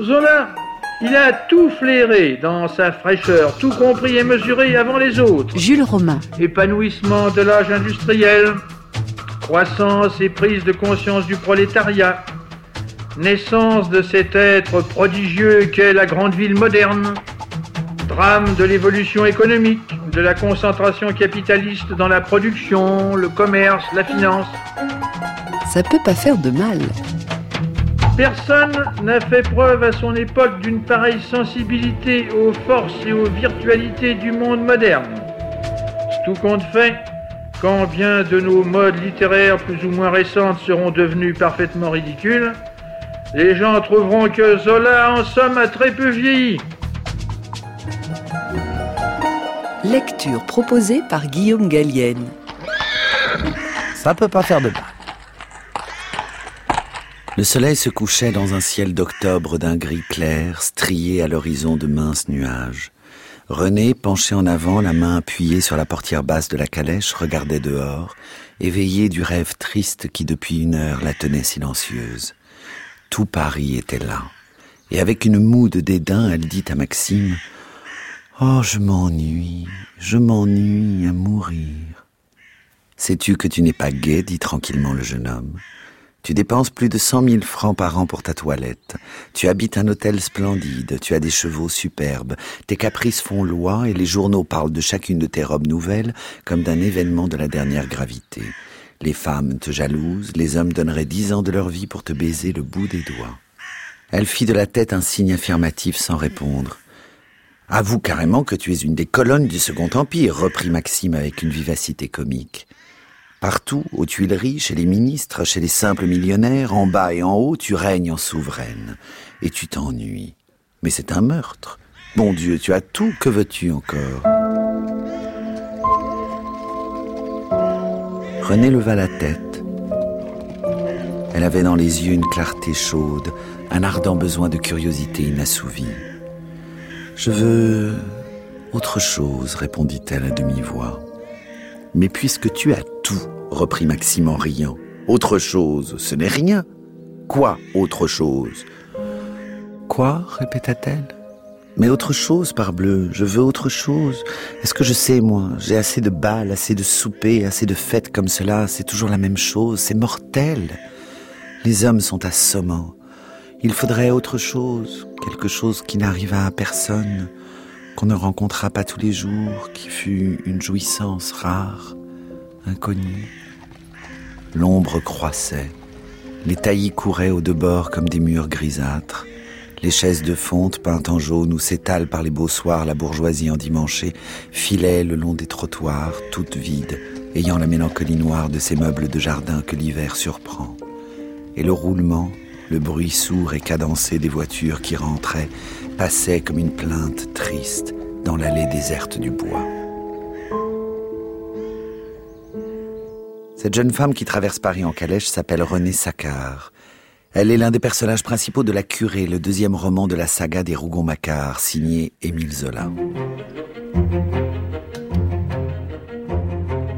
Zola, il a tout flairé dans sa fraîcheur, tout compris et mesuré avant les autres. Jules Romain. Épanouissement de l'âge industriel, croissance et prise de conscience du prolétariat, naissance de cet être prodigieux qu'est la grande ville moderne, drame de l'évolution économique, de la concentration capitaliste dans la production, le commerce, la finance. Ça peut pas faire de mal. Personne n'a fait preuve à son époque d'une pareille sensibilité aux forces et aux virtualités du monde moderne. Tout compte fait, quand bien de nos modes littéraires plus ou moins récentes seront devenus parfaitement ridicules, les gens trouveront que Zola en somme a très peu vieilli. Lecture proposée par Guillaume Gallienne. Ça peut pas faire de mal. Le soleil se couchait dans un ciel d'octobre d'un gris clair, strié à l'horizon de minces nuages. René, penché en avant, la main appuyée sur la portière basse de la calèche, regardait dehors, éveillé du rêve triste qui depuis une heure la tenait silencieuse. Tout Paris était là. Et avec une moue de dédain, elle dit à Maxime Oh, je m'ennuie, je m'ennuie à mourir. Sais-tu que tu n'es pas gai? dit tranquillement le jeune homme. Tu dépenses plus de cent mille francs par an pour ta toilette. Tu habites un hôtel splendide. Tu as des chevaux superbes. Tes caprices font loi et les journaux parlent de chacune de tes robes nouvelles comme d'un événement de la dernière gravité. Les femmes te jalousent. Les hommes donneraient dix ans de leur vie pour te baiser le bout des doigts. Elle fit de la tête un signe affirmatif sans répondre. Avoue carrément que tu es une des colonnes du Second Empire, reprit Maxime avec une vivacité comique. Partout, aux Tuileries, chez les ministres, chez les simples millionnaires, en bas et en haut, tu règnes en souveraine. Et tu t'ennuies. Mais c'est un meurtre. Bon Dieu, tu as tout, que veux-tu encore? René leva la tête. Elle avait dans les yeux une clarté chaude, un ardent besoin de curiosité inassouvie. Je veux autre chose, répondit-elle à demi-voix. Mais puisque tu as tout, reprit Maxime en riant, autre chose, ce n'est rien. Quoi autre chose? Quoi? répéta-t-elle. Mais autre chose, parbleu, je veux autre chose. Est-ce que je sais, moi J'ai assez de balles, assez de soupers, assez de fêtes comme cela, c'est toujours la même chose, c'est mortel. Les hommes sont assommants. Il faudrait autre chose, quelque chose qui n'arriva à personne, qu'on ne rencontra pas tous les jours, qui fut une jouissance rare, inconnue. L'ombre croissait, les taillis couraient aux deux bords comme des murs grisâtres. Les chaises de fonte peintes en jaune où s'étale par les beaux soirs la bourgeoisie endimanchée filaient le long des trottoirs, toutes vides, ayant la mélancolie noire de ces meubles de jardin que l'hiver surprend. Et le roulement, le bruit sourd et cadencé des voitures qui rentraient passait comme une plainte triste dans l'allée déserte du bois. Cette jeune femme qui traverse Paris en calèche s'appelle Renée Saccard. Elle est l'un des personnages principaux de La Curée, le deuxième roman de la saga des Rougon-Macquart, signé Émile Zola.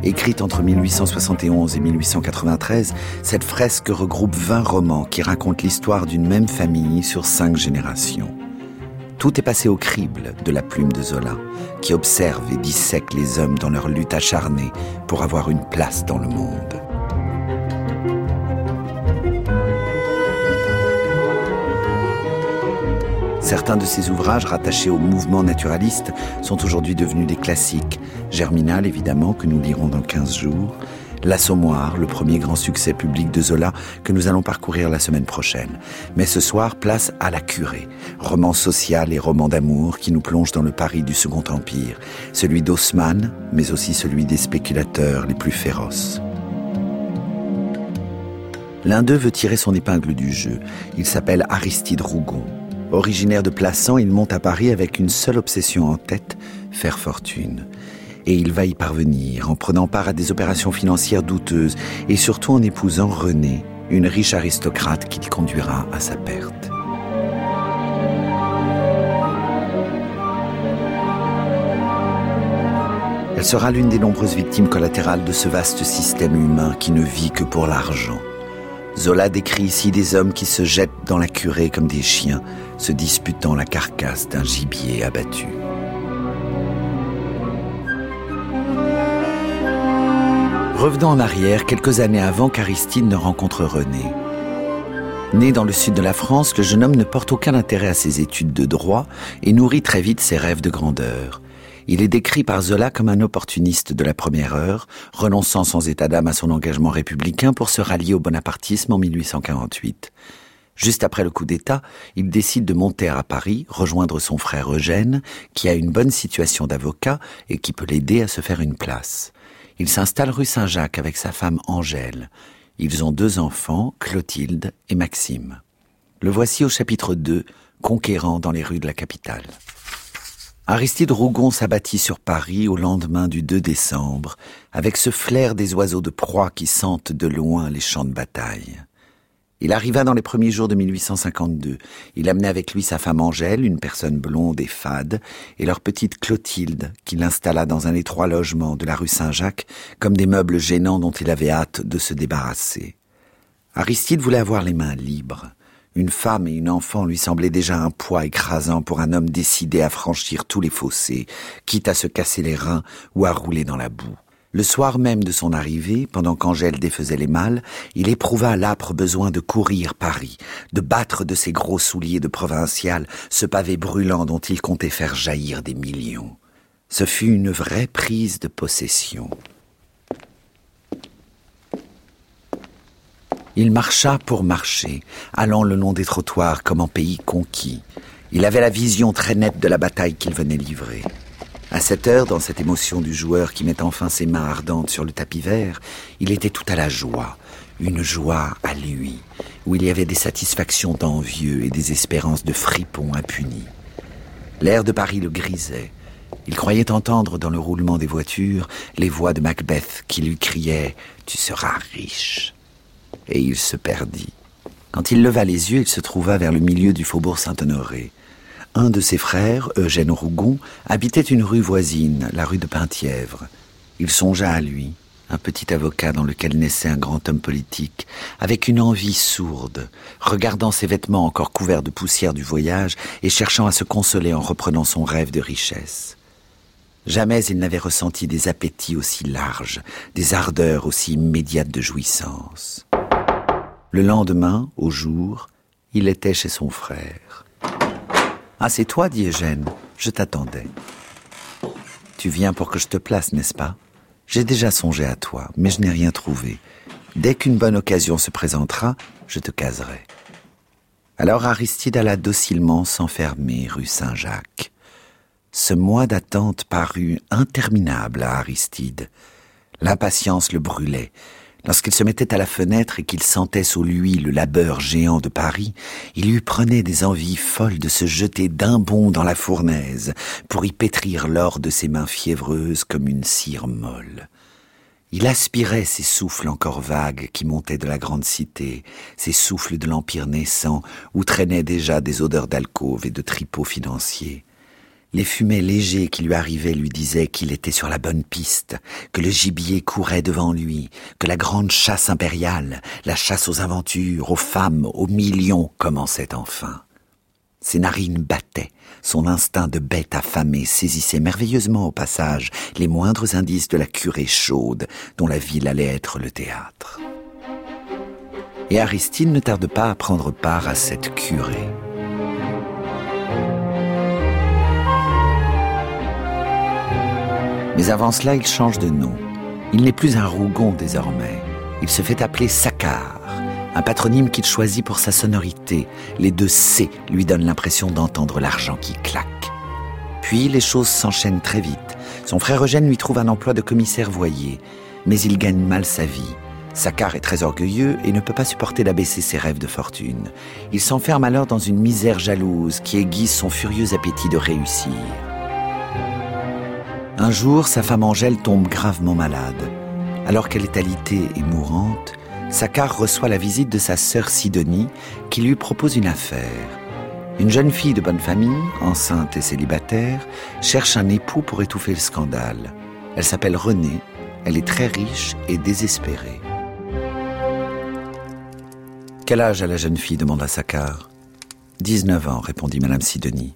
Écrite entre 1871 et 1893, cette fresque regroupe 20 romans qui racontent l'histoire d'une même famille sur cinq générations. Tout est passé au crible de la plume de Zola, qui observe et dissèque les hommes dans leur lutte acharnée pour avoir une place dans le monde. Certains de ces ouvrages rattachés au mouvement naturaliste sont aujourd'hui devenus des classiques. Germinal, évidemment, que nous lirons dans 15 jours. L'Assommoir, le premier grand succès public de Zola que nous allons parcourir la semaine prochaine. Mais ce soir, place à La Curée, roman social et roman d'amour qui nous plonge dans le Paris du Second Empire, celui d'Haussmann, mais aussi celui des spéculateurs les plus féroces. L'un d'eux veut tirer son épingle du jeu. Il s'appelle Aristide Rougon. Originaire de Plassans, il monte à Paris avec une seule obsession en tête, faire fortune. Et il va y parvenir en prenant part à des opérations financières douteuses et surtout en épousant Renée, une riche aristocrate qui conduira à sa perte. Elle sera l'une des nombreuses victimes collatérales de ce vaste système humain qui ne vit que pour l'argent. Zola décrit ici des hommes qui se jettent dans la curée comme des chiens, se disputant la carcasse d'un gibier abattu. Revenons en arrière, quelques années avant qu'Aristide ne rencontre René. Né dans le sud de la France, le jeune homme ne porte aucun intérêt à ses études de droit et nourrit très vite ses rêves de grandeur. Il est décrit par Zola comme un opportuniste de la première heure, renonçant sans état d'âme à son engagement républicain pour se rallier au bonapartisme en 1848. Juste après le coup d'État, il décide de monter à Paris, rejoindre son frère Eugène, qui a une bonne situation d'avocat et qui peut l'aider à se faire une place. Il s'installe rue Saint-Jacques avec sa femme Angèle. Ils ont deux enfants, Clotilde et Maxime. Le voici au chapitre 2, conquérant dans les rues de la capitale. Aristide Rougon s'abattit sur Paris au lendemain du 2 décembre, avec ce flair des oiseaux de proie qui sentent de loin les champs de bataille. Il arriva dans les premiers jours de 1852. Il amenait avec lui sa femme Angèle, une personne blonde et fade, et leur petite Clotilde, qu'il installa dans un étroit logement de la rue Saint-Jacques, comme des meubles gênants dont il avait hâte de se débarrasser. Aristide voulait avoir les mains libres. Une femme et une enfant lui semblaient déjà un poids écrasant pour un homme décidé à franchir tous les fossés, quitte à se casser les reins ou à rouler dans la boue. Le soir même de son arrivée, pendant qu'Angèle défaisait les malles, il éprouva l'âpre besoin de courir Paris, de battre de ses gros souliers de provincial ce pavé brûlant dont il comptait faire jaillir des millions. Ce fut une vraie prise de possession. Il marcha pour marcher, allant le long des trottoirs comme en pays conquis. Il avait la vision très nette de la bataille qu'il venait livrer. À cette heure, dans cette émotion du joueur qui met enfin ses mains ardentes sur le tapis vert, il était tout à la joie, une joie à lui, où il y avait des satisfactions d'envieux et des espérances de fripons impunis. L'air de Paris le grisait. Il croyait entendre dans le roulement des voitures les voix de Macbeth qui lui criaient ⁇ Tu seras riche !⁇ Et il se perdit. Quand il leva les yeux, il se trouva vers le milieu du faubourg Saint-Honoré. Un de ses frères, Eugène Rougon, habitait une rue voisine, la rue de Penthièvre. Il songea à lui, un petit avocat dans lequel naissait un grand homme politique, avec une envie sourde, regardant ses vêtements encore couverts de poussière du voyage et cherchant à se consoler en reprenant son rêve de richesse. Jamais il n'avait ressenti des appétits aussi larges, des ardeurs aussi immédiates de jouissance. Le lendemain, au jour, il était chez son frère. Ah, c'est toi, dit Eugène. Je t'attendais. Tu viens pour que je te place, n'est-ce pas? J'ai déjà songé à toi, mais je n'ai rien trouvé. Dès qu'une bonne occasion se présentera, je te caserai. Alors Aristide alla docilement s'enfermer rue Saint-Jacques. Ce mois d'attente parut interminable à Aristide. L'impatience le brûlait. Lorsqu'il se mettait à la fenêtre et qu'il sentait sous lui le labeur géant de Paris, il lui prenait des envies folles de se jeter d'un bond dans la fournaise pour y pétrir l'or de ses mains fiévreuses comme une cire molle. Il aspirait ces souffles encore vagues qui montaient de la grande cité, ces souffles de l'empire naissant où traînaient déjà des odeurs d'alcôve et de tripots financiers. Les fumées légers qui lui arrivaient lui disaient qu'il était sur la bonne piste, que le gibier courait devant lui, que la grande chasse impériale, la chasse aux aventures, aux femmes, aux millions commençait enfin. Ses narines battaient, son instinct de bête affamée saisissait merveilleusement au passage les moindres indices de la curée chaude dont la ville allait être le théâtre. Et Aristide ne tarde pas à prendre part à cette curée. Mais avant cela, il change de nom. Il n'est plus un Rougon désormais. Il se fait appeler Saccard, un patronyme qu'il choisit pour sa sonorité. Les deux C lui donnent l'impression d'entendre l'argent qui claque. Puis les choses s'enchaînent très vite. Son frère Eugène lui trouve un emploi de commissaire voyer, mais il gagne mal sa vie. Saccard est très orgueilleux et ne peut pas supporter d'abaisser ses rêves de fortune. Il s'enferme alors dans une misère jalouse qui aiguise son furieux appétit de réussir. Un jour, sa femme Angèle tombe gravement malade. Alors qu'elle est alitée et mourante, Saccard reçoit la visite de sa sœur Sidonie qui lui propose une affaire. Une jeune fille de bonne famille, enceinte et célibataire, cherche un époux pour étouffer le scandale. Elle s'appelle Renée, elle est très riche et désespérée. Quel âge a la jeune fille? demanda Saccard. 19 ans, répondit Madame Sidonie.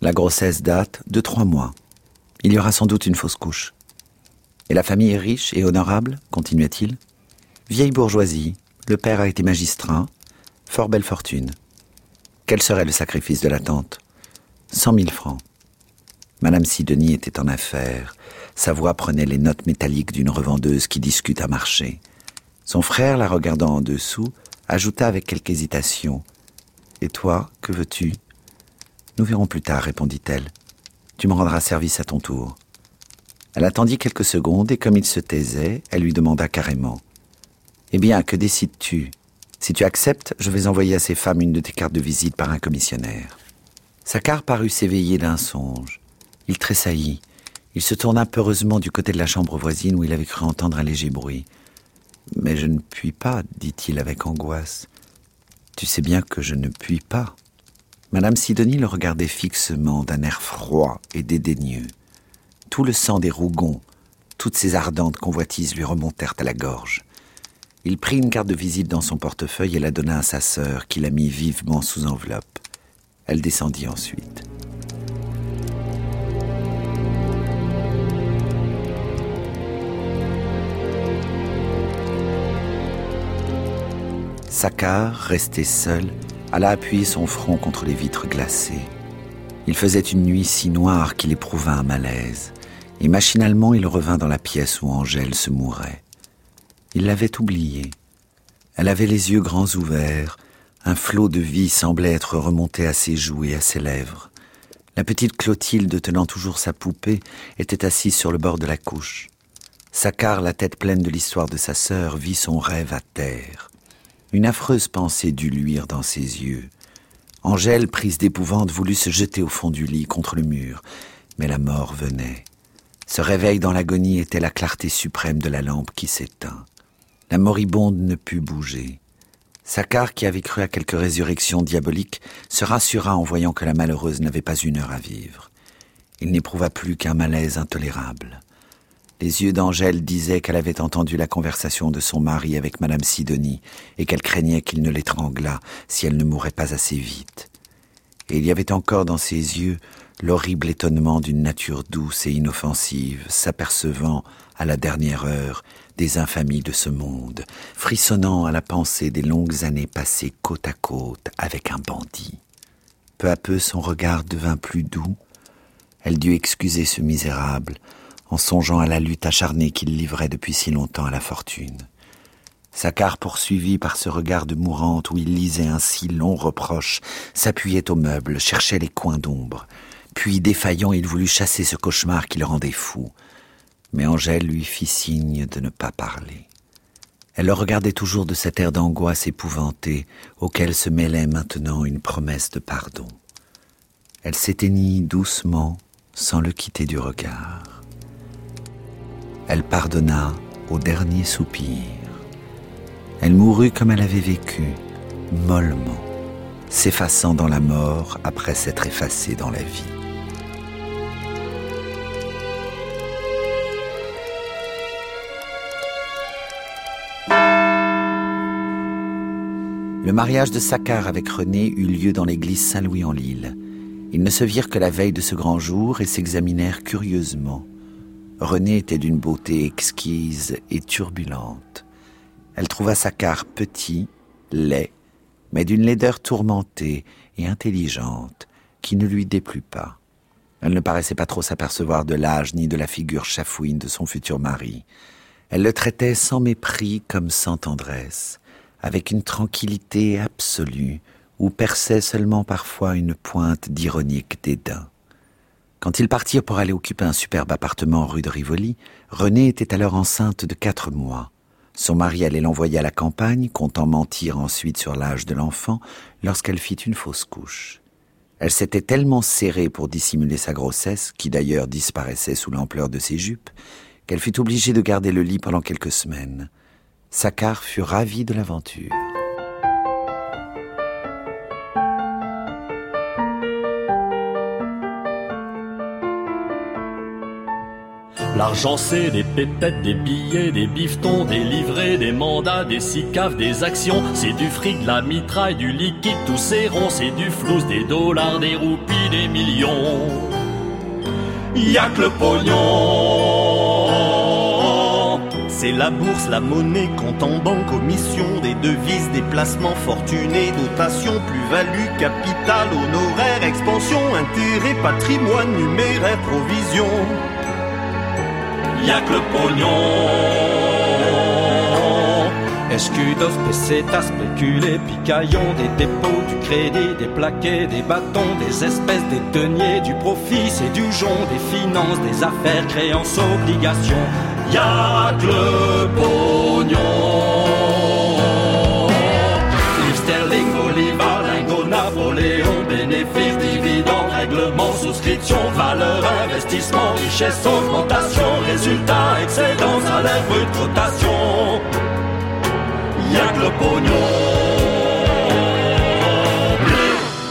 La grossesse date de trois mois. Il y aura sans doute une fausse couche. Et la famille est riche et honorable continua-t-il. Vieille bourgeoisie, le père a été magistrat, fort belle fortune. Quel serait le sacrifice de la tante? Cent mille francs. Madame Sidonie était en affaires. Sa voix prenait les notes métalliques d'une revendeuse qui discute à marché. Son frère, la regardant en dessous, ajouta avec quelque hésitation. Et toi, que veux-tu? Nous verrons plus tard, répondit-elle. Tu me rendras service à ton tour. Elle attendit quelques secondes et comme il se taisait, elle lui demanda carrément. Eh bien, que décides-tu? Si tu acceptes, je vais envoyer à ces femmes une de tes cartes de visite par un commissionnaire. Saccard parut s'éveiller d'un songe. Il tressaillit. Il se tourna peureusement du côté de la chambre voisine où il avait cru entendre un léger bruit. Mais je ne puis pas, dit-il avec angoisse. Tu sais bien que je ne puis pas. Madame Sidonie le regardait fixement d'un air froid et dédaigneux. Tout le sang des Rougons, toutes ses ardentes convoitises lui remontèrent à la gorge. Il prit une carte de visite dans son portefeuille et la donna à sa sœur, qui la mit vivement sous enveloppe. Elle descendit ensuite. Saccard, resté seul, alla appuyer son front contre les vitres glacées. Il faisait une nuit si noire qu'il éprouva un malaise, et machinalement il revint dans la pièce où Angèle se mourait. Il l'avait oubliée. Elle avait les yeux grands ouverts, un flot de vie semblait être remonté à ses joues et à ses lèvres. La petite Clotilde, tenant toujours sa poupée, était assise sur le bord de la couche. Saccard, la tête pleine de l'histoire de sa sœur, vit son rêve à terre. Une affreuse pensée dut luire dans ses yeux. Angèle, prise d'épouvante, voulut se jeter au fond du lit contre le mur, mais la mort venait. Ce réveil dans l'agonie était la clarté suprême de la lampe qui s'éteint. La moribonde ne put bouger. Saccard, qui avait cru à quelque résurrection diabolique, se rassura en voyant que la malheureuse n'avait pas une heure à vivre. Il n'éprouva plus qu'un malaise intolérable. Les yeux d'Angèle disaient qu'elle avait entendu la conversation de son mari avec Madame Sidonie et qu'elle craignait qu'il ne l'étranglât si elle ne mourait pas assez vite. Et il y avait encore dans ses yeux l'horrible étonnement d'une nature douce et inoffensive, s'apercevant, à la dernière heure, des infamies de ce monde, frissonnant à la pensée des longues années passées côte à côte avec un bandit. Peu à peu son regard devint plus doux. Elle dut excuser ce misérable, en songeant à la lutte acharnée qu'il livrait depuis si longtemps à la fortune. Saccard, poursuivi par ce regard de mourante où il lisait un si long reproche, s'appuyait au meuble, cherchait les coins d'ombre. Puis, défaillant, il voulut chasser ce cauchemar qui le rendait fou. Mais Angèle lui fit signe de ne pas parler. Elle le regardait toujours de cet air d'angoisse épouvantée auquel se mêlait maintenant une promesse de pardon. Elle s'éteignit doucement sans le quitter du regard elle pardonna au dernier soupir. Elle mourut comme elle avait vécu, mollement, s'effaçant dans la mort après s'être effacée dans la vie. Le mariage de Saccard avec René eut lieu dans l'église Saint-Louis-en-Lille. Ils ne se virent que la veille de ce grand jour et s'examinèrent curieusement. Renée était d'une beauté exquise et turbulente. Elle trouva Saccard petit, laid, mais d'une laideur tourmentée et intelligente qui ne lui déplut pas. Elle ne paraissait pas trop s'apercevoir de l'âge ni de la figure chafouine de son futur mari. Elle le traitait sans mépris comme sans tendresse, avec une tranquillité absolue où perçait seulement parfois une pointe d'ironique dédain. Quand ils partirent pour aller occuper un superbe appartement rue de Rivoli, Renée était alors enceinte de quatre mois. Son mari allait l'envoyer à la campagne, comptant mentir ensuite sur l'âge de l'enfant, lorsqu'elle fit une fausse couche. Elle s'était tellement serrée pour dissimuler sa grossesse, qui d'ailleurs disparaissait sous l'ampleur de ses jupes, qu'elle fut obligée de garder le lit pendant quelques semaines. Saccard fut ravi de l'aventure. L'argent c'est des pépettes, des billets, des bifetons, des livrets, des mandats, des sicaves, des actions. C'est du fric, de la mitraille, du liquide, tous ces ronds. C'est du flous, des dollars, des roupies, des millions. Y'a que le pognon. C'est la bourse, la monnaie, compte en banque, commission, des devises, des placements fortunés, dotation, plus-value, capital, honoraire, expansion, intérêt, patrimoine, numéraire, provision y'a que le pognon. Escudos, pesetas, spéculés, picaillons, des dépôts, du crédit, des plaquets, des bâtons, des espèces, des deniers, du profit, c'est du jonc, des finances, des affaires, créances, obligations. Y'a que le pognon. Valeur, investissement, richesse, augmentation, résultat, excellent, salaire, brut, cotation. Y'a que le pognon.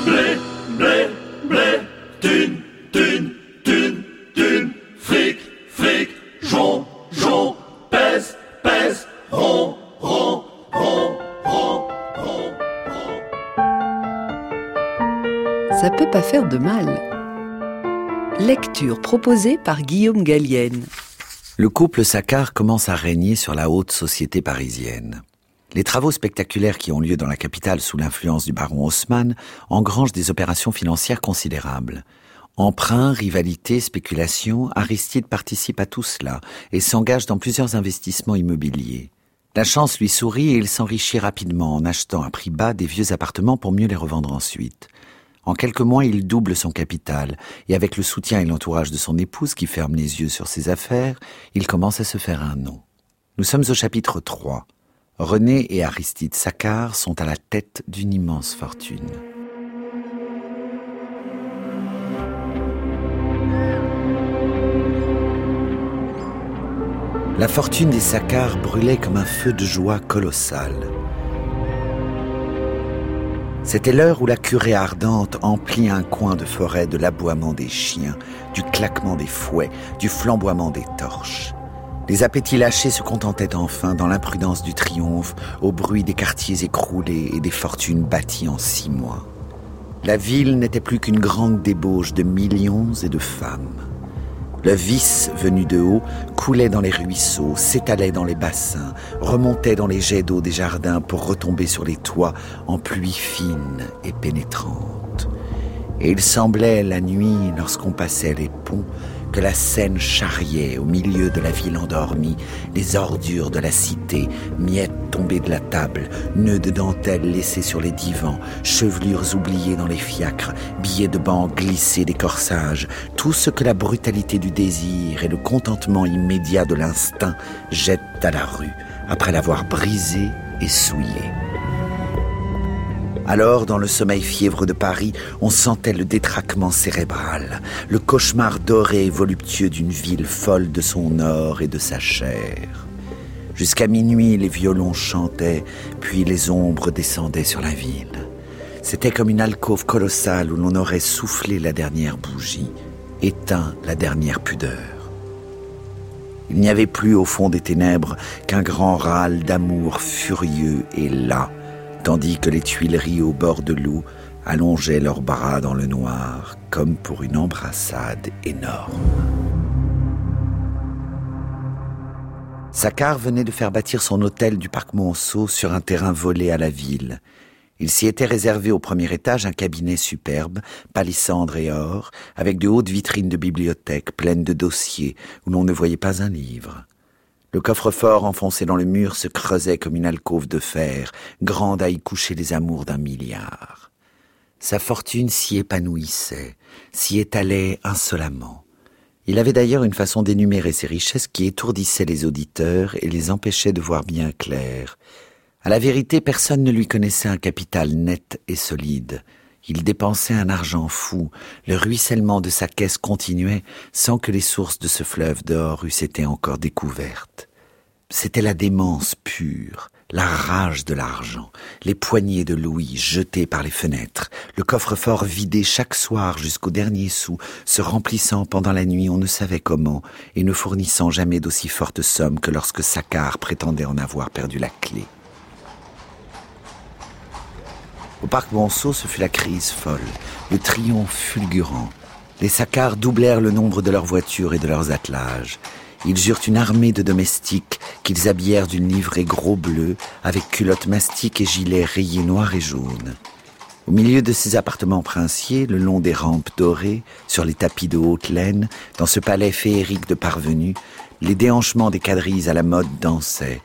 Blé, blé, blé, thune, thune, thune, thune, fric, fric, jon, jon, pèse, pèse, rond, rond, rond, rond, rond, rond. Ça peut pas faire de mal. Lecture proposée par Guillaume Gallienne. Le couple Saccard commence à régner sur la haute société parisienne. Les travaux spectaculaires qui ont lieu dans la capitale sous l'influence du baron Haussmann engrangent des opérations financières considérables. Emprunt, rivalité, spéculation, Aristide participe à tout cela et s'engage dans plusieurs investissements immobiliers. La chance lui sourit et il s'enrichit rapidement en achetant à prix bas des vieux appartements pour mieux les revendre ensuite. En quelques mois, il double son capital, et avec le soutien et l'entourage de son épouse qui ferme les yeux sur ses affaires, il commence à se faire un nom. Nous sommes au chapitre 3. René et Aristide Saccard sont à la tête d'une immense fortune. La fortune des Saccard brûlait comme un feu de joie colossal. C'était l'heure où la curée ardente emplit un coin de forêt de l'aboiement des chiens, du claquement des fouets, du flamboiement des torches. Les appétits lâchés se contentaient enfin, dans l'imprudence du triomphe, au bruit des quartiers écroulés et des fortunes bâties en six mois. La ville n'était plus qu'une grande débauche de millions et de femmes. Le vice venu de haut coulait dans les ruisseaux, s'étalait dans les bassins, remontait dans les jets d'eau des jardins pour retomber sur les toits en pluie fine et pénétrante. Et il semblait la nuit, lorsqu'on passait les ponts, que la Seine charriait au milieu de la ville endormie les ordures de la cité, miettes tombées de la table, nœuds de dentelle laissés sur les divans, chevelures oubliées dans les fiacres, billets de banque glissés des corsages, tout ce que la brutalité du désir et le contentement immédiat de l'instinct jettent à la rue après l'avoir brisé et souillé. Alors, dans le sommeil fièvre de Paris, on sentait le détraquement cérébral, le cauchemar doré et voluptueux d'une ville folle de son or et de sa chair. Jusqu'à minuit, les violons chantaient, puis les ombres descendaient sur la ville. C'était comme une alcôve colossale où l'on aurait soufflé la dernière bougie, éteint la dernière pudeur. Il n'y avait plus au fond des ténèbres qu'un grand râle d'amour furieux et las, tandis que les tuileries au bord de l'eau allongeaient leurs bras dans le noir comme pour une embrassade énorme. Saccard venait de faire bâtir son hôtel du parc Monceau sur un terrain volé à la ville. Il s'y était réservé au premier étage un cabinet superbe, palissandre et or, avec de hautes vitrines de bibliothèque pleines de dossiers où l'on ne voyait pas un livre. Le coffre-fort enfoncé dans le mur se creusait comme une alcôve de fer, grande à y coucher les amours d'un milliard. Sa fortune s'y épanouissait, s'y étalait insolemment. Il avait d'ailleurs une façon d'énumérer ses richesses qui étourdissait les auditeurs et les empêchait de voir bien clair. À la vérité, personne ne lui connaissait un capital net et solide. Il dépensait un argent fou, le ruissellement de sa caisse continuait sans que les sources de ce fleuve d'or eussent été encore découvertes. C'était la démence pure, la rage de l'argent, les poignées de louis jetées par les fenêtres, le coffre-fort vidé chaque soir jusqu'au dernier sou, se remplissant pendant la nuit on ne savait comment, et ne fournissant jamais d'aussi fortes sommes que lorsque Saccard prétendait en avoir perdu la clé. Au parc Monceau, ce fut la crise folle, le triomphe fulgurant. Les Saccards doublèrent le nombre de leurs voitures et de leurs attelages. Ils eurent une armée de domestiques qu'ils habillèrent d'une livrée gros bleu, avec culottes mastiques et gilets rayés noirs et jaunes. Au milieu de ces appartements princiers, le long des rampes dorées, sur les tapis de haute laine, dans ce palais féerique de parvenus, les déhanchements des quadrilles à la mode dansaient.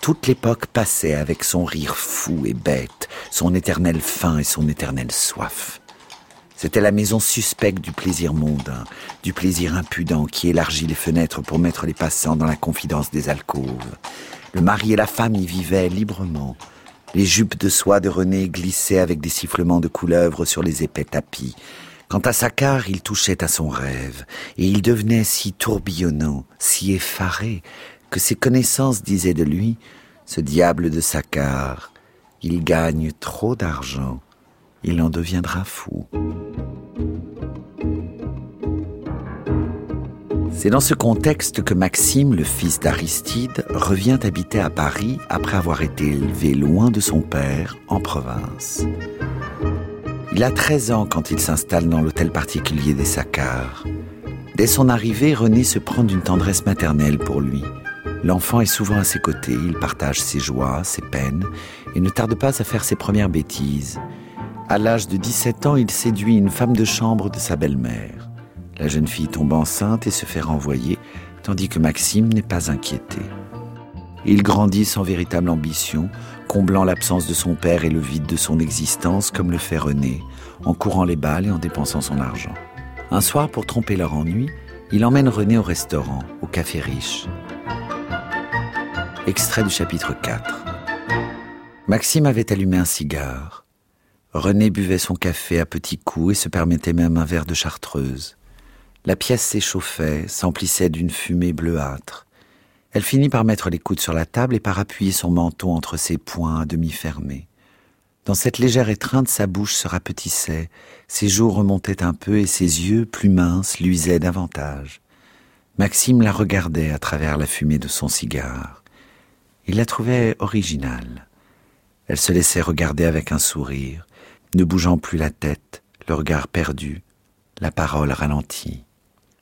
Toute l'époque passait avec son rire fou et bête, son éternelle faim et son éternelle soif. C'était la maison suspecte du plaisir mondain, du plaisir impudent qui élargit les fenêtres pour mettre les passants dans la confidence des alcôves. Le mari et la femme y vivaient librement. Les jupes de soie de René glissaient avec des sifflements de couleuvres sur les épais tapis. Quant à Saccard, il touchait à son rêve, et il devenait si tourbillonnant, si effaré, que ses connaissances disaient de lui, ce diable de Saccard, il gagne trop d'argent il en deviendra fou. C'est dans ce contexte que Maxime, le fils d'Aristide, revient habiter à Paris après avoir été élevé loin de son père, en province. Il a 13 ans quand il s'installe dans l'hôtel particulier des Saccards. Dès son arrivée, René se prend d'une tendresse maternelle pour lui. L'enfant est souvent à ses côtés, il partage ses joies, ses peines, et ne tarde pas à faire ses premières bêtises. À l'âge de 17 ans, il séduit une femme de chambre de sa belle-mère. La jeune fille tombe enceinte et se fait renvoyer, tandis que Maxime n'est pas inquiété. Il grandit sans véritable ambition, comblant l'absence de son père et le vide de son existence comme le fait René, en courant les balles et en dépensant son argent. Un soir, pour tromper leur ennui, il emmène René au restaurant, au café riche. Extrait du chapitre 4. Maxime avait allumé un cigare. René buvait son café à petits coups et se permettait même un verre de chartreuse. La pièce s'échauffait, s'emplissait d'une fumée bleuâtre. Elle finit par mettre les coudes sur la table et par appuyer son menton entre ses poings à demi fermés. Dans cette légère étreinte, sa bouche se rapetissait, ses joues remontaient un peu et ses yeux, plus minces, luisaient davantage. Maxime la regardait à travers la fumée de son cigare. Il la trouvait originale. Elle se laissait regarder avec un sourire, ne bougeant plus la tête, le regard perdu, la parole ralentie.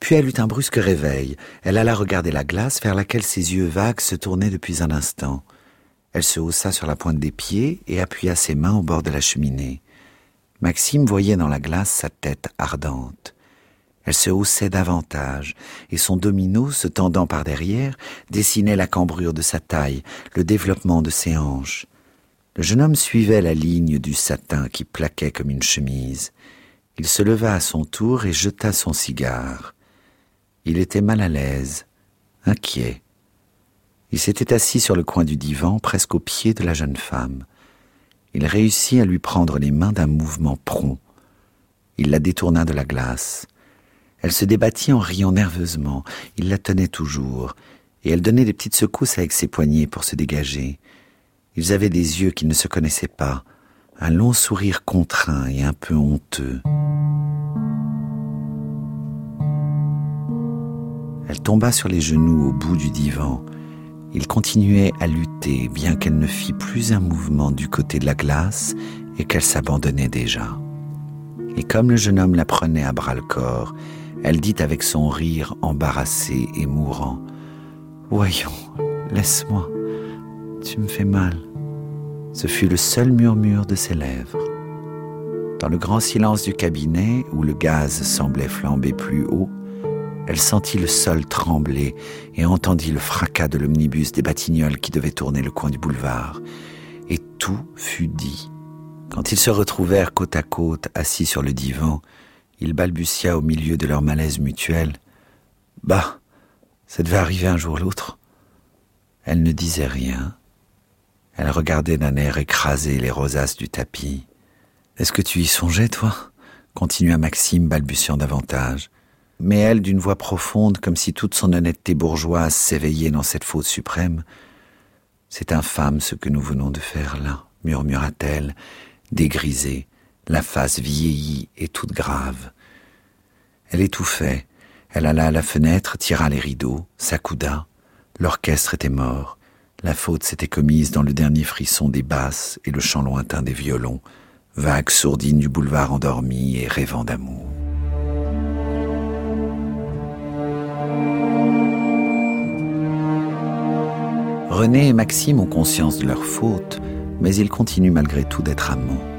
Puis elle eut un brusque réveil. Elle alla regarder la glace vers laquelle ses yeux vagues se tournaient depuis un instant. Elle se haussa sur la pointe des pieds et appuya ses mains au bord de la cheminée. Maxime voyait dans la glace sa tête ardente. Elle se haussait davantage, et son domino, se tendant par derrière, dessinait la cambrure de sa taille, le développement de ses hanches. Le jeune homme suivait la ligne du satin qui plaquait comme une chemise. Il se leva à son tour et jeta son cigare. Il était mal à l'aise, inquiet. Il s'était assis sur le coin du divan, presque au pied de la jeune femme. Il réussit à lui prendre les mains d'un mouvement prompt. Il la détourna de la glace. Elle se débattit en riant nerveusement. Il la tenait toujours, et elle donnait des petites secousses avec ses poignets pour se dégager. Ils avaient des yeux qui ne se connaissaient pas, un long sourire contraint et un peu honteux. Elle tomba sur les genoux au bout du divan. Il continuait à lutter, bien qu'elle ne fît plus un mouvement du côté de la glace et qu'elle s'abandonnait déjà. Et comme le jeune homme la prenait à bras le corps, elle dit avec son rire embarrassé et mourant Voyons, laisse-moi. Tu me fais mal. Ce fut le seul murmure de ses lèvres. Dans le grand silence du cabinet, où le gaz semblait flamber plus haut, elle sentit le sol trembler et entendit le fracas de l'omnibus des Batignolles qui devait tourner le coin du boulevard. Et tout fut dit. Quand ils se retrouvèrent côte à côte, assis sur le divan, il balbutia au milieu de leur malaise mutuel. Bah, ça devait arriver un jour l'autre. Elle ne disait rien. Elle regardait d'un air écrasé les rosaces du tapis. Est-ce que tu y songeais, toi? continua Maxime, balbutiant davantage. Mais elle, d'une voix profonde, comme si toute son honnêteté bourgeoise s'éveillait dans cette faute suprême. C'est infâme ce que nous venons de faire là, murmura-t-elle, dégrisée, la face vieillie et toute grave. Elle étouffait. Elle alla à la fenêtre, tira les rideaux, s'accouda. L'orchestre était mort. La faute s'était commise dans le dernier frisson des basses et le chant lointain des violons, vague sourdine du boulevard endormi et rêvant d'amour. René et Maxime ont conscience de leur faute, mais ils continuent malgré tout d'être amants.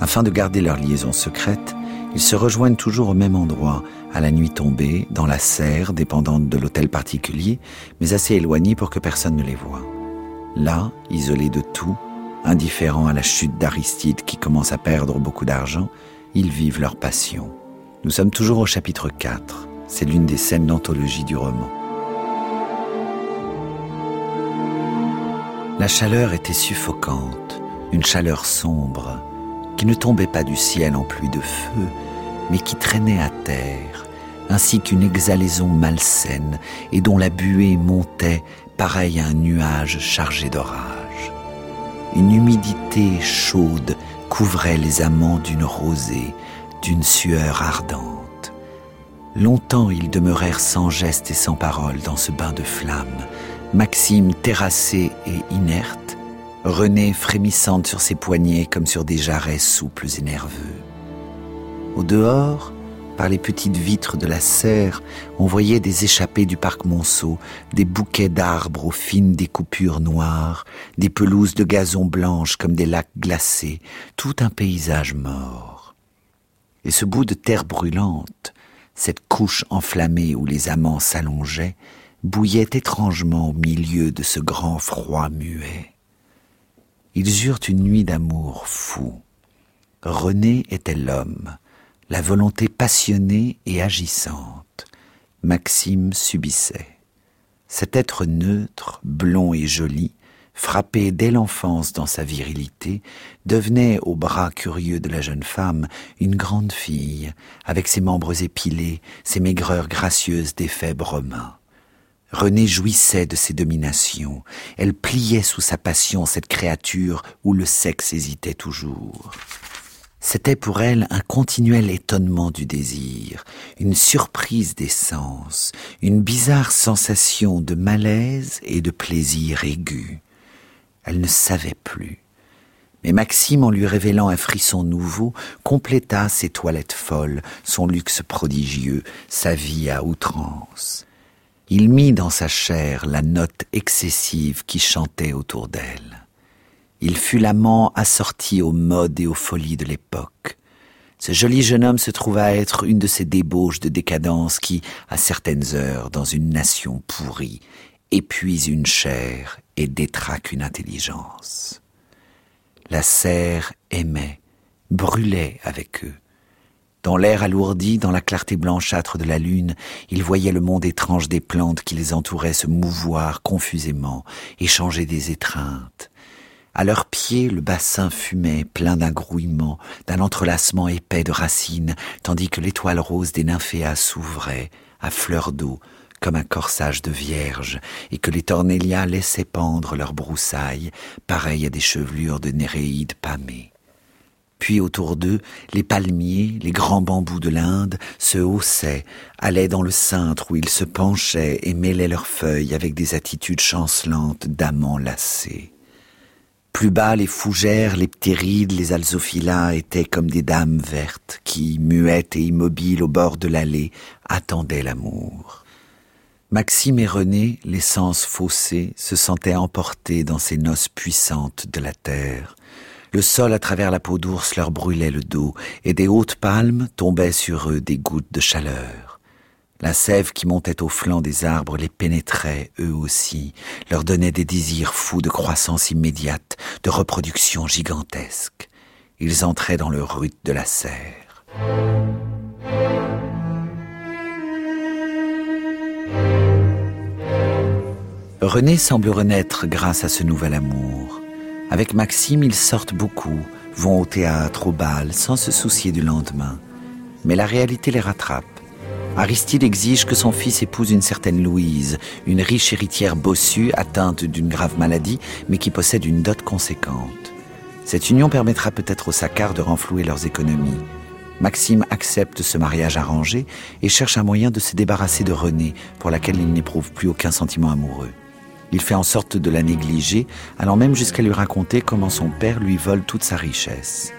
Afin de garder leur liaison secrète, ils se rejoignent toujours au même endroit, à la nuit tombée, dans la serre dépendante de l'hôtel particulier, mais assez éloignée pour que personne ne les voie. Là, isolés de tout, indifférents à la chute d'Aristide qui commence à perdre beaucoup d'argent, ils vivent leur passion. Nous sommes toujours au chapitre 4. C'est l'une des scènes d'anthologie du roman. La chaleur était suffocante, une chaleur sombre, qui ne tombait pas du ciel en pluie de feu, mais qui traînait à terre, ainsi qu'une exhalaison malsaine et dont la buée montait pareil à un nuage chargé d'orage. Une humidité chaude couvrait les amants d'une rosée, d'une sueur ardente. Longtemps ils demeurèrent sans geste et sans parole dans ce bain de flammes, Maxime terrassé et inerte, René frémissante sur ses poignets comme sur des jarrets souples et nerveux. Au dehors, par les petites vitres de la serre, on voyait des échappées du parc Monceau, des bouquets d'arbres aux fines découpures noires, des pelouses de gazon blanches comme des lacs glacés, tout un paysage mort. Et ce bout de terre brûlante, cette couche enflammée où les amants s'allongeaient, bouillait étrangement au milieu de ce grand froid muet. Ils eurent une nuit d'amour fou. René était l'homme, la volonté passionnée et agissante. Maxime subissait. Cet être neutre, blond et joli, frappé dès l'enfance dans sa virilité, devenait aux bras curieux de la jeune femme une grande fille, avec ses membres épilés, ses maigreurs gracieuses d'effets romains. René jouissait de ses dominations. Elle pliait sous sa passion cette créature où le sexe hésitait toujours. C'était pour elle un continuel étonnement du désir, une surprise des sens, une bizarre sensation de malaise et de plaisir aigu. Elle ne savait plus. Mais Maxime, en lui révélant un frisson nouveau, compléta ses toilettes folles, son luxe prodigieux, sa vie à outrance. Il mit dans sa chair la note excessive qui chantait autour d'elle. Il fut l'amant assorti aux modes et aux folies de l'époque. Ce joli jeune homme se trouva être une de ces débauches de décadence qui, à certaines heures, dans une nation pourrie, épuisent une chair et détraquent une intelligence. La serre aimait, brûlait avec eux. Dans l'air alourdi, dans la clarté blanchâtre de la lune, il voyait le monde étrange des plantes qui les entouraient se mouvoir confusément, échanger des étreintes. À leurs pieds, le bassin fumait, plein d'un grouillement, d'un entrelacement épais de racines, tandis que l'étoile rose des nymphéas s'ouvrait, à fleur d'eau, comme un corsage de vierge, et que les tornélias laissaient pendre leurs broussailles, pareilles à des chevelures de néréides pâmées. Puis autour d'eux, les palmiers, les grands bambous de l'Inde se haussaient, allaient dans le cintre où ils se penchaient et mêlaient leurs feuilles avec des attitudes chancelantes d'amants lassés. Plus bas, les fougères, les ptérides, les alzophilas étaient comme des dames vertes qui, muettes et immobiles au bord de l'allée, attendaient l'amour. Maxime et René, les sens faussés, se sentaient emportés dans ces noces puissantes de la terre, le sol à travers la peau d'ours leur brûlait le dos, et des hautes palmes tombaient sur eux des gouttes de chaleur. La sève qui montait au flanc des arbres les pénétrait, eux aussi, leur donnait des désirs fous de croissance immédiate, de reproduction gigantesque. Ils entraient dans le rut de la serre. René semble renaître grâce à ce nouvel amour. Avec Maxime, ils sortent beaucoup, vont au théâtre, au bal, sans se soucier du lendemain. Mais la réalité les rattrape. Aristide exige que son fils épouse une certaine Louise, une riche héritière bossue atteinte d'une grave maladie, mais qui possède une dot conséquente. Cette union permettra peut-être aux Saccard de renflouer leurs économies. Maxime accepte ce mariage arrangé et cherche un moyen de se débarrasser de Renée, pour laquelle il n'éprouve plus aucun sentiment amoureux. Il fait en sorte de la négliger, allant même jusqu'à lui raconter comment son père lui vole toute sa richesse.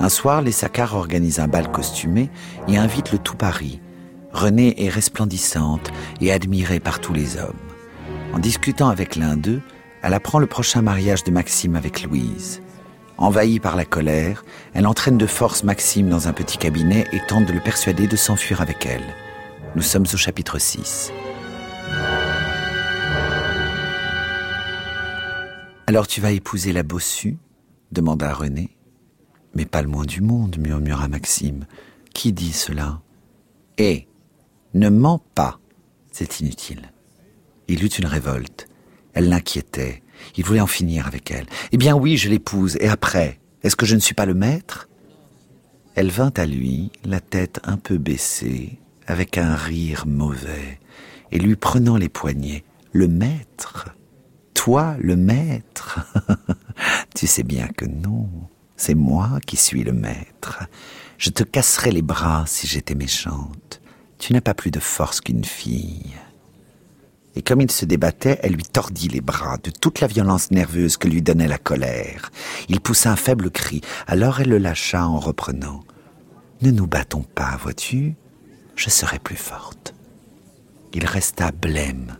Un soir, les Saccard organisent un bal costumé et invitent le tout Paris. Renée est resplendissante et admirée par tous les hommes. En discutant avec l'un d'eux, elle apprend le prochain mariage de Maxime avec Louise. Envahie par la colère, elle entraîne de force Maxime dans un petit cabinet et tente de le persuader de s'enfuir avec elle. Nous sommes au chapitre 6. Alors tu vas épouser la bossue demanda René. Mais pas le moins du monde, murmura Maxime. Qui dit cela? Eh, ne mens pas, c'est inutile. Il eut une révolte. Elle l'inquiétait. Il voulait en finir avec elle. Eh bien oui, je l'épouse. Et après Est-ce que je ne suis pas le maître? Elle vint à lui, la tête un peu baissée, avec un rire mauvais, et lui prenant les poignets. Le maître Toi, le maître Tu sais bien que non. C'est moi qui suis le maître. Je te casserais les bras si j'étais méchante. Tu n'as pas plus de force qu'une fille et comme il se débattait, elle lui tordit les bras de toute la violence nerveuse que lui donnait la colère. Il poussa un faible cri, alors elle le lâcha en reprenant. Ne nous battons pas, vois-tu? Je serai plus forte. Il resta blême,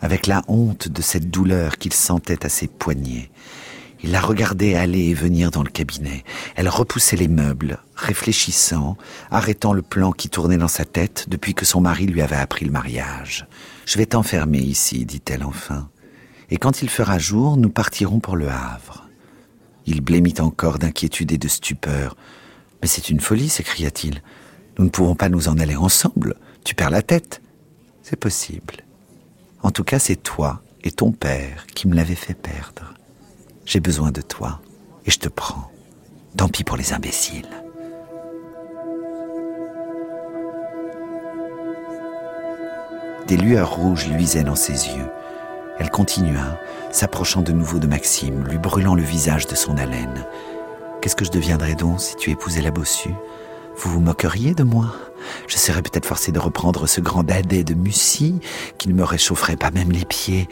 avec la honte de cette douleur qu'il sentait à ses poignets. Il la regardait aller et venir dans le cabinet. Elle repoussait les meubles, réfléchissant, arrêtant le plan qui tournait dans sa tête depuis que son mari lui avait appris le mariage. Je vais t'enfermer ici, dit-elle enfin. Et quand il fera jour, nous partirons pour le Havre. Il blêmit encore d'inquiétude et de stupeur. Mais c'est une folie, s'écria-t-il. Nous ne pouvons pas nous en aller ensemble. Tu perds la tête. C'est possible. En tout cas, c'est toi et ton père qui me l'avez fait perdre. J'ai besoin de toi et je te prends. Tant pis pour les imbéciles. Des lueurs rouges luisaient dans ses yeux. Elle continua, s'approchant de nouveau de Maxime, lui brûlant le visage de son haleine. Qu'est-ce que je deviendrais donc si tu épousais la bossue? Vous vous moqueriez de moi? Je serais peut-être forcé de reprendre ce grand dadais de Mussy qui ne me réchaufferait pas même les pieds.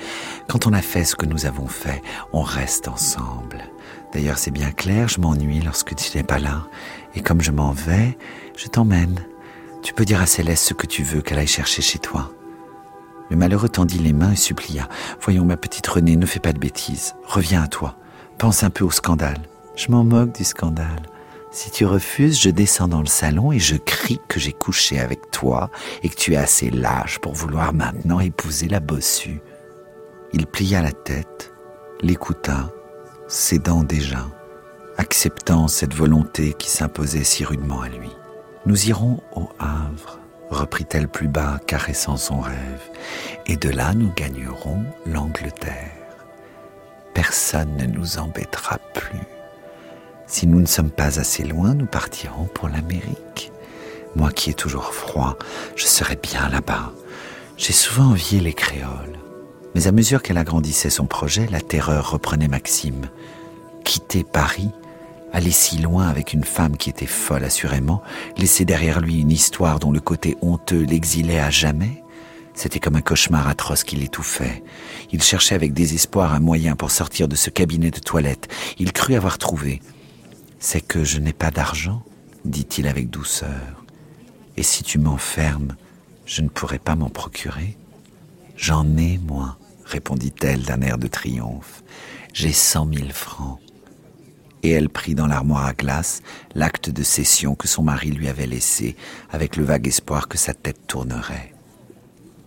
Quand on a fait ce que nous avons fait, on reste ensemble. D'ailleurs, c'est bien clair, je m'ennuie lorsque tu n'es pas là. Et comme je m'en vais, je t'emmène. Tu peux dire à Céleste ce que tu veux qu'elle aille chercher chez toi. Le malheureux tendit les mains et supplia. Voyons, ma petite Renée, ne fais pas de bêtises. Reviens à toi. Pense un peu au scandale. Je m'en moque du scandale. Si tu refuses, je descends dans le salon et je crie que j'ai couché avec toi et que tu es assez lâche pour vouloir maintenant épouser la bossue. Il plia la tête, l'écouta, cédant déjà, acceptant cette volonté qui s'imposait si rudement à lui. Nous irons au Havre reprit-elle plus bas, caressant son rêve, et de là nous gagnerons l'Angleterre. Personne ne nous embêtera plus. Si nous ne sommes pas assez loin, nous partirons pour l'Amérique. Moi qui ai toujours froid, je serai bien là-bas. J'ai souvent envié les créoles. Mais à mesure qu'elle agrandissait son projet, la terreur reprenait Maxime. Quitter Paris, aller si loin avec une femme qui était folle assurément, laisser derrière lui une histoire dont le côté honteux l'exilait à jamais, c'était comme un cauchemar atroce qui l'étouffait. Il cherchait avec désespoir un moyen pour sortir de ce cabinet de toilette. Il crut avoir trouvé. C'est que je n'ai pas d'argent, dit-il avec douceur. Et si tu m'enfermes, je ne pourrai pas m'en procurer. J'en ai, moi, répondit-elle d'un air de triomphe. J'ai cent mille francs et elle prit dans l'armoire à glace l'acte de cession que son mari lui avait laissé, avec le vague espoir que sa tête tournerait.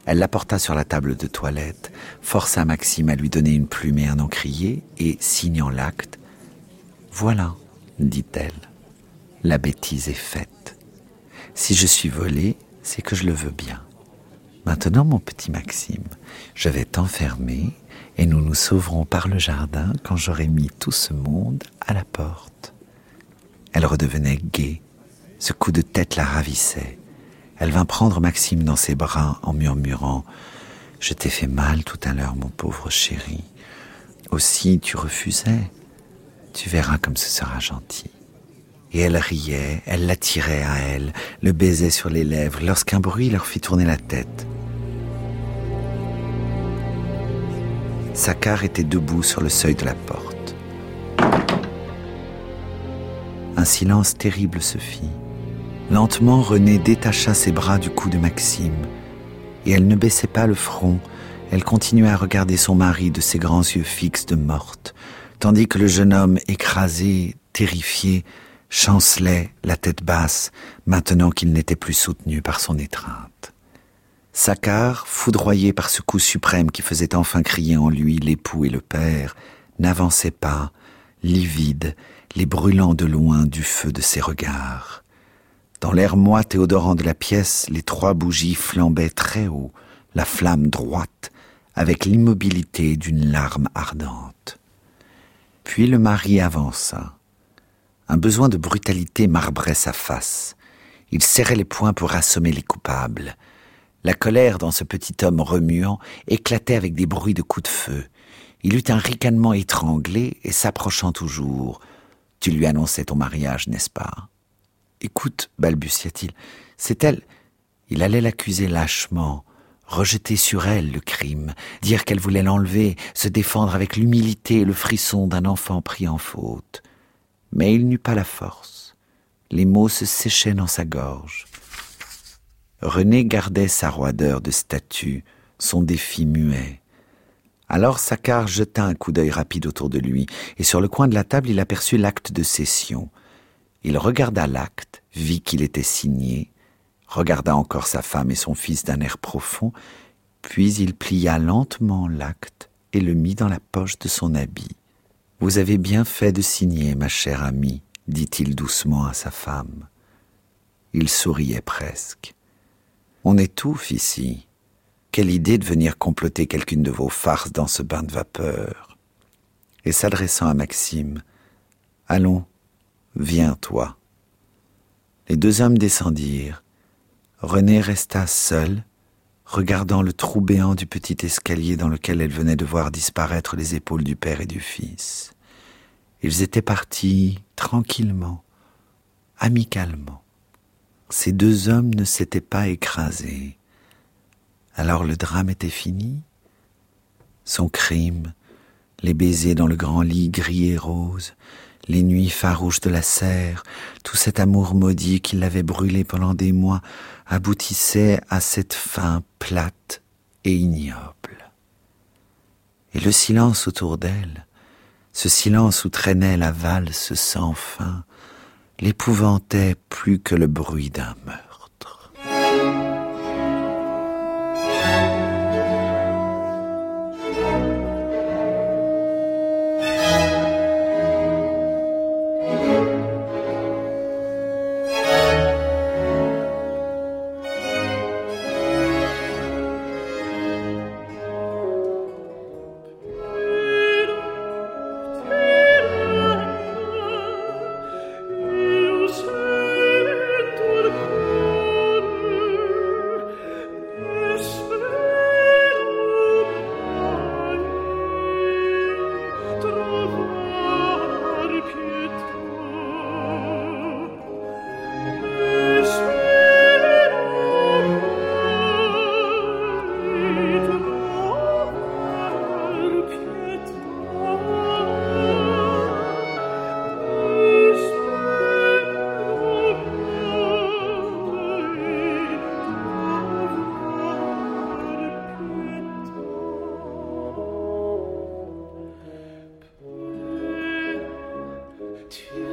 Elle l'apporta sur la table de toilette, força Maxime à lui donner une plume et un encrier, et, signant l'acte, Voilà, dit-elle, la bêtise est faite. Si je suis volée, c'est que je le veux bien. Maintenant, mon petit Maxime, je vais t'enfermer et nous nous sauverons par le jardin quand j'aurai mis tout ce monde à la porte. Elle redevenait gaie, Ce coup de tête la ravissait. Elle vint prendre Maxime dans ses bras en murmurant ⁇ Je t'ai fait mal tout à l'heure, mon pauvre chéri. Aussi tu refusais. Tu verras comme ce sera gentil. Et elle riait, elle l'attirait à elle, le baisait sur les lèvres, lorsqu'un bruit leur fit tourner la tête. Sakar était debout sur le seuil de la porte. Un silence terrible se fit. Lentement, René détacha ses bras du cou de Maxime, et elle ne baissait pas le front, elle continuait à regarder son mari de ses grands yeux fixes de morte, tandis que le jeune homme, écrasé, terrifié, chancelait, la tête basse, maintenant qu'il n'était plus soutenu par son étreinte. Saccard, foudroyé par ce coup suprême qui faisait enfin crier en lui l'époux et le père, n'avançait pas, livide, les brûlant de loin du feu de ses regards. Dans l'air moite et odorant de la pièce, les trois bougies flambaient très haut, la flamme droite, avec l'immobilité d'une larme ardente. Puis le mari avança. Un besoin de brutalité marbrait sa face. Il serrait les poings pour assommer les coupables. La colère dans ce petit homme remuant éclatait avec des bruits de coups de feu. Il eut un ricanement étranglé et s'approchant toujours. Tu lui annonçais ton mariage, n'est-ce pas? Écoute, balbutia-t-il, c'est elle. Il allait l'accuser lâchement, rejeter sur elle le crime, dire qu'elle voulait l'enlever, se défendre avec l'humilité et le frisson d'un enfant pris en faute mais il n'eut pas la force. Les mots se séchaient dans sa gorge. René gardait sa roideur de statue, son défi muet. Alors Saccard jeta un coup d'œil rapide autour de lui, et sur le coin de la table il aperçut l'acte de cession. Il regarda l'acte, vit qu'il était signé, regarda encore sa femme et son fils d'un air profond, puis il plia lentement l'acte et le mit dans la poche de son habit. Vous avez bien fait de signer, ma chère amie, dit-il doucement à sa femme. Il souriait presque. On étouffe ici. Quelle idée de venir comploter quelqu'une de vos farces dans ce bain de vapeur. Et s'adressant à Maxime, Allons, viens toi. Les deux hommes descendirent. René resta seul, regardant le trou béant du petit escalier dans lequel elle venait de voir disparaître les épaules du père et du fils. Ils étaient partis tranquillement, amicalement. Ces deux hommes ne s'étaient pas écrasés. Alors le drame était fini Son crime, les baisers dans le grand lit gris et rose, les nuits farouches de la serre, tout cet amour maudit qui l'avait brûlé pendant des mois, aboutissait à cette fin plate et ignoble. Et le silence autour d'elle, ce silence où traînait la valse sans fin, l'épouvantait plus que le bruit d'un. to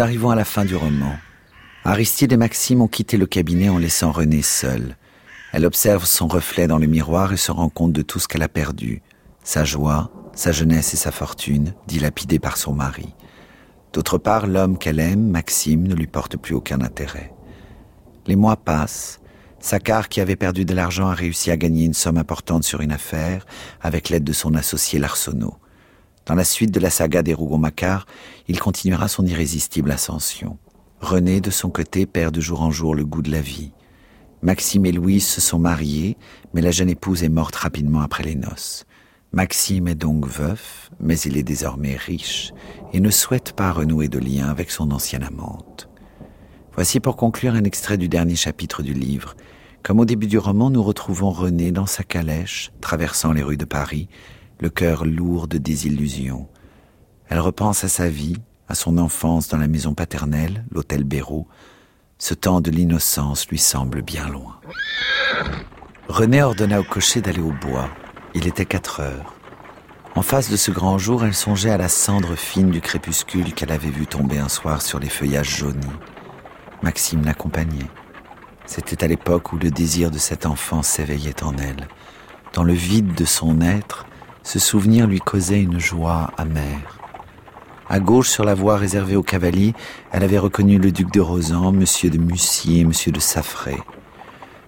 Nous arrivons à la fin du roman. Aristide et Maxime ont quitté le cabinet en laissant Renée seule. Elle observe son reflet dans le miroir et se rend compte de tout ce qu'elle a perdu. Sa joie, sa jeunesse et sa fortune, dilapidées par son mari. D'autre part, l'homme qu'elle aime, Maxime, ne lui porte plus aucun intérêt. Les mois passent. Saccard, qui avait perdu de l'argent, a réussi à gagner une somme importante sur une affaire avec l'aide de son associé Larsonneau. Dans la suite de la saga des Rougon-Macquart, il continuera son irrésistible ascension. René, de son côté, perd de jour en jour le goût de la vie. Maxime et Louise se sont mariés, mais la jeune épouse est morte rapidement après les noces. Maxime est donc veuf, mais il est désormais riche et ne souhaite pas renouer de lien avec son ancienne amante. Voici pour conclure un extrait du dernier chapitre du livre. Comme au début du roman, nous retrouvons René dans sa calèche, traversant les rues de Paris, le cœur lourd de désillusions. Elle repense à sa vie, à son enfance dans la maison paternelle, l'hôtel Béraud, ce temps de l'innocence lui semble bien loin. René ordonna au cocher d'aller au bois. Il était quatre heures. En face de ce grand jour, elle songeait à la cendre fine du crépuscule qu'elle avait vu tomber un soir sur les feuillages jaunis. Maxime l'accompagnait. C'était à l'époque où le désir de cet enfant s'éveillait en elle. Dans le vide de son être, ce souvenir lui causait une joie amère. À gauche, sur la voie réservée aux cavaliers, elle avait reconnu le duc de Rosan, monsieur de Mussy et monsieur de Saffray.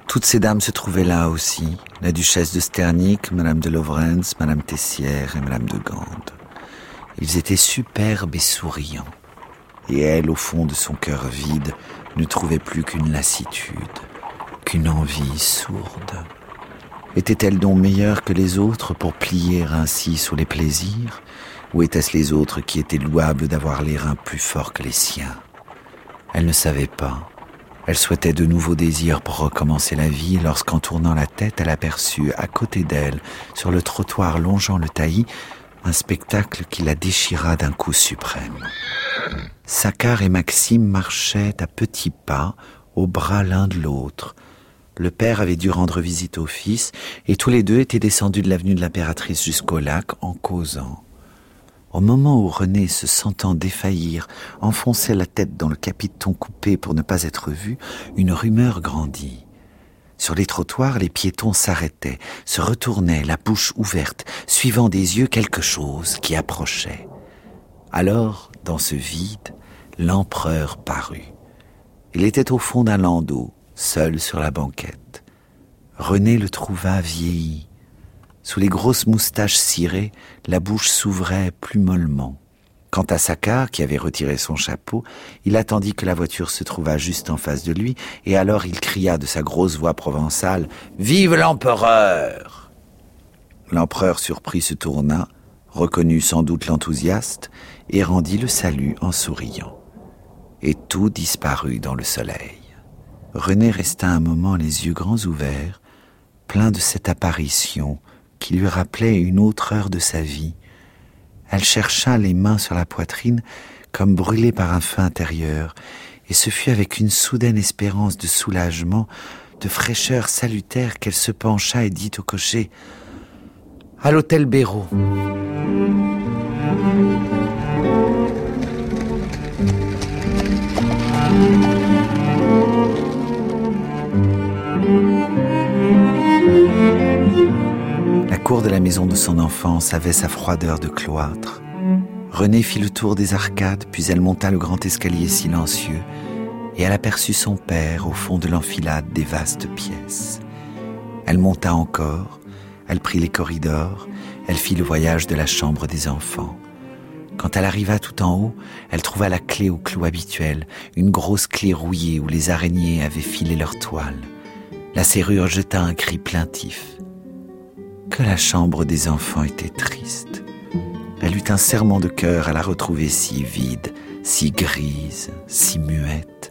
Toutes ces dames se trouvaient là aussi, la duchesse de Sternick, madame de Lovrenz, madame Tessière et madame de Gand. Ils étaient superbes et souriants. Et elle, au fond de son cœur vide, ne trouvait plus qu'une lassitude, qu'une envie sourde. Était-elle donc meilleure que les autres pour plier ainsi sous les plaisirs? Ou étaient-ce les autres qui étaient louables d'avoir les reins plus forts que les siens? Elle ne savait pas. Elle souhaitait de nouveaux désirs pour recommencer la vie lorsqu'en tournant la tête, elle aperçut à côté d'elle, sur le trottoir longeant le taillis, un spectacle qui la déchira d'un coup suprême. Saccard et Maxime marchaient à petits pas, au bras l'un de l'autre. Le père avait dû rendre visite au fils, et tous les deux étaient descendus de l'avenue de l'impératrice jusqu'au lac en causant. Au moment où René, se sentant défaillir, enfonçait la tête dans le capiton coupé pour ne pas être vu, une rumeur grandit. Sur les trottoirs, les piétons s'arrêtaient, se retournaient, la bouche ouverte, suivant des yeux quelque chose qui approchait. Alors, dans ce vide, l'empereur parut. Il était au fond d'un landau, seul sur la banquette. René le trouva vieilli, sous les grosses moustaches cirées, la bouche s'ouvrait plus mollement. Quant à Saccard, qui avait retiré son chapeau, il attendit que la voiture se trouvât juste en face de lui, et alors il cria de sa grosse voix provençale Vive l'empereur L'empereur surpris se tourna, reconnut sans doute l'enthousiaste, et rendit le salut en souriant. Et tout disparut dans le soleil. René resta un moment les yeux grands ouverts, plein de cette apparition qui lui rappelait une autre heure de sa vie. Elle chercha les mains sur la poitrine comme brûlée par un feu intérieur, et ce fut avec une soudaine espérance de soulagement, de fraîcheur salutaire qu'elle se pencha et dit au cocher À l'hôtel Béraud. Cour de la maison de son enfance avait sa froideur de cloître. René fit le tour des arcades, puis elle monta le grand escalier silencieux, et elle aperçut son père au fond de l'enfilade des vastes pièces. Elle monta encore, elle prit les corridors, elle fit le voyage de la chambre des enfants. Quand elle arriva tout en haut, elle trouva la clé au clou habituel, une grosse clé rouillée où les araignées avaient filé leur toile. La serrure jeta un cri plaintif que la chambre des enfants était triste. Elle eut un serment de cœur à la retrouver si vide, si grise, si muette.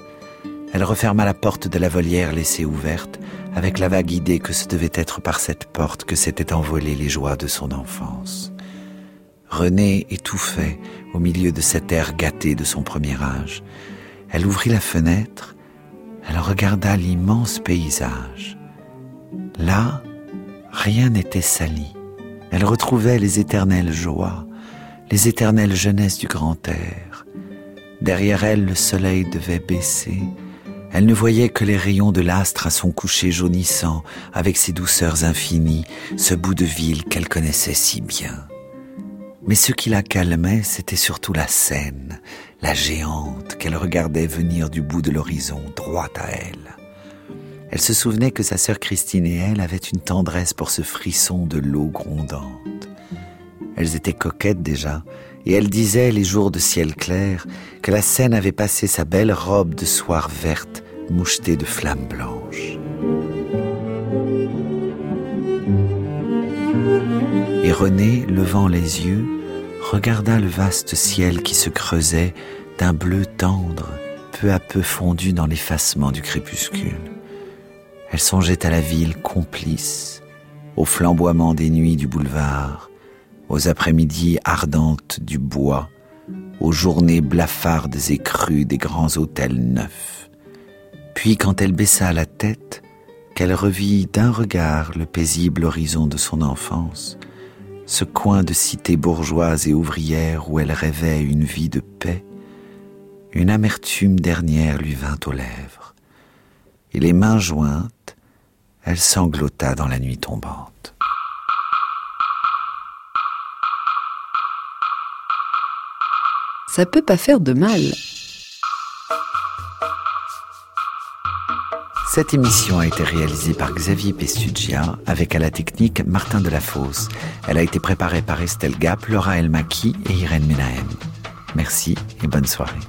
Elle referma la porte de la volière laissée ouverte, avec la vague idée que ce devait être par cette porte que s'étaient envolées les joies de son enfance. René étouffait au milieu de cet air gâté de son premier âge. Elle ouvrit la fenêtre, elle regarda l'immense paysage. Là, rien n'était sali. Elle retrouvait les éternelles joies, les éternelles jeunesses du grand air. Derrière elle, le soleil devait baisser. Elle ne voyait que les rayons de l'astre à son coucher jaunissant, avec ses douceurs infinies, ce bout de ville qu'elle connaissait si bien. Mais ce qui la calmait, c'était surtout la scène, la géante qu'elle regardait venir du bout de l'horizon, droit à elle. Elle se souvenait que sa sœur Christine et elle avaient une tendresse pour ce frisson de l'eau grondante. Elles étaient coquettes déjà, et elle disait, les jours de ciel clair, que la Seine avait passé sa belle robe de soie verte mouchetée de flammes blanches. Et René, levant les yeux, regarda le vaste ciel qui se creusait d'un bleu tendre, peu à peu fondu dans l'effacement du crépuscule. Elle songeait à la ville complice, au flamboiement des nuits du boulevard, aux après-midi ardentes du bois, aux journées blafardes et crues des grands hôtels neufs. Puis quand elle baissa la tête, qu'elle revit d'un regard le paisible horizon de son enfance, ce coin de cité bourgeoise et ouvrière où elle rêvait une vie de paix, une amertume dernière lui vint aux lèvres, et les mains jointes, elle sanglota dans la nuit tombante. ça peut pas faire de mal. Cette émission a été réalisée par Xavier Pestugia avec à la technique Martin Delafosse. Elle a été préparée par Estelle Gap, Laura Elmaki et Irène Menahem. Merci et bonne soirée.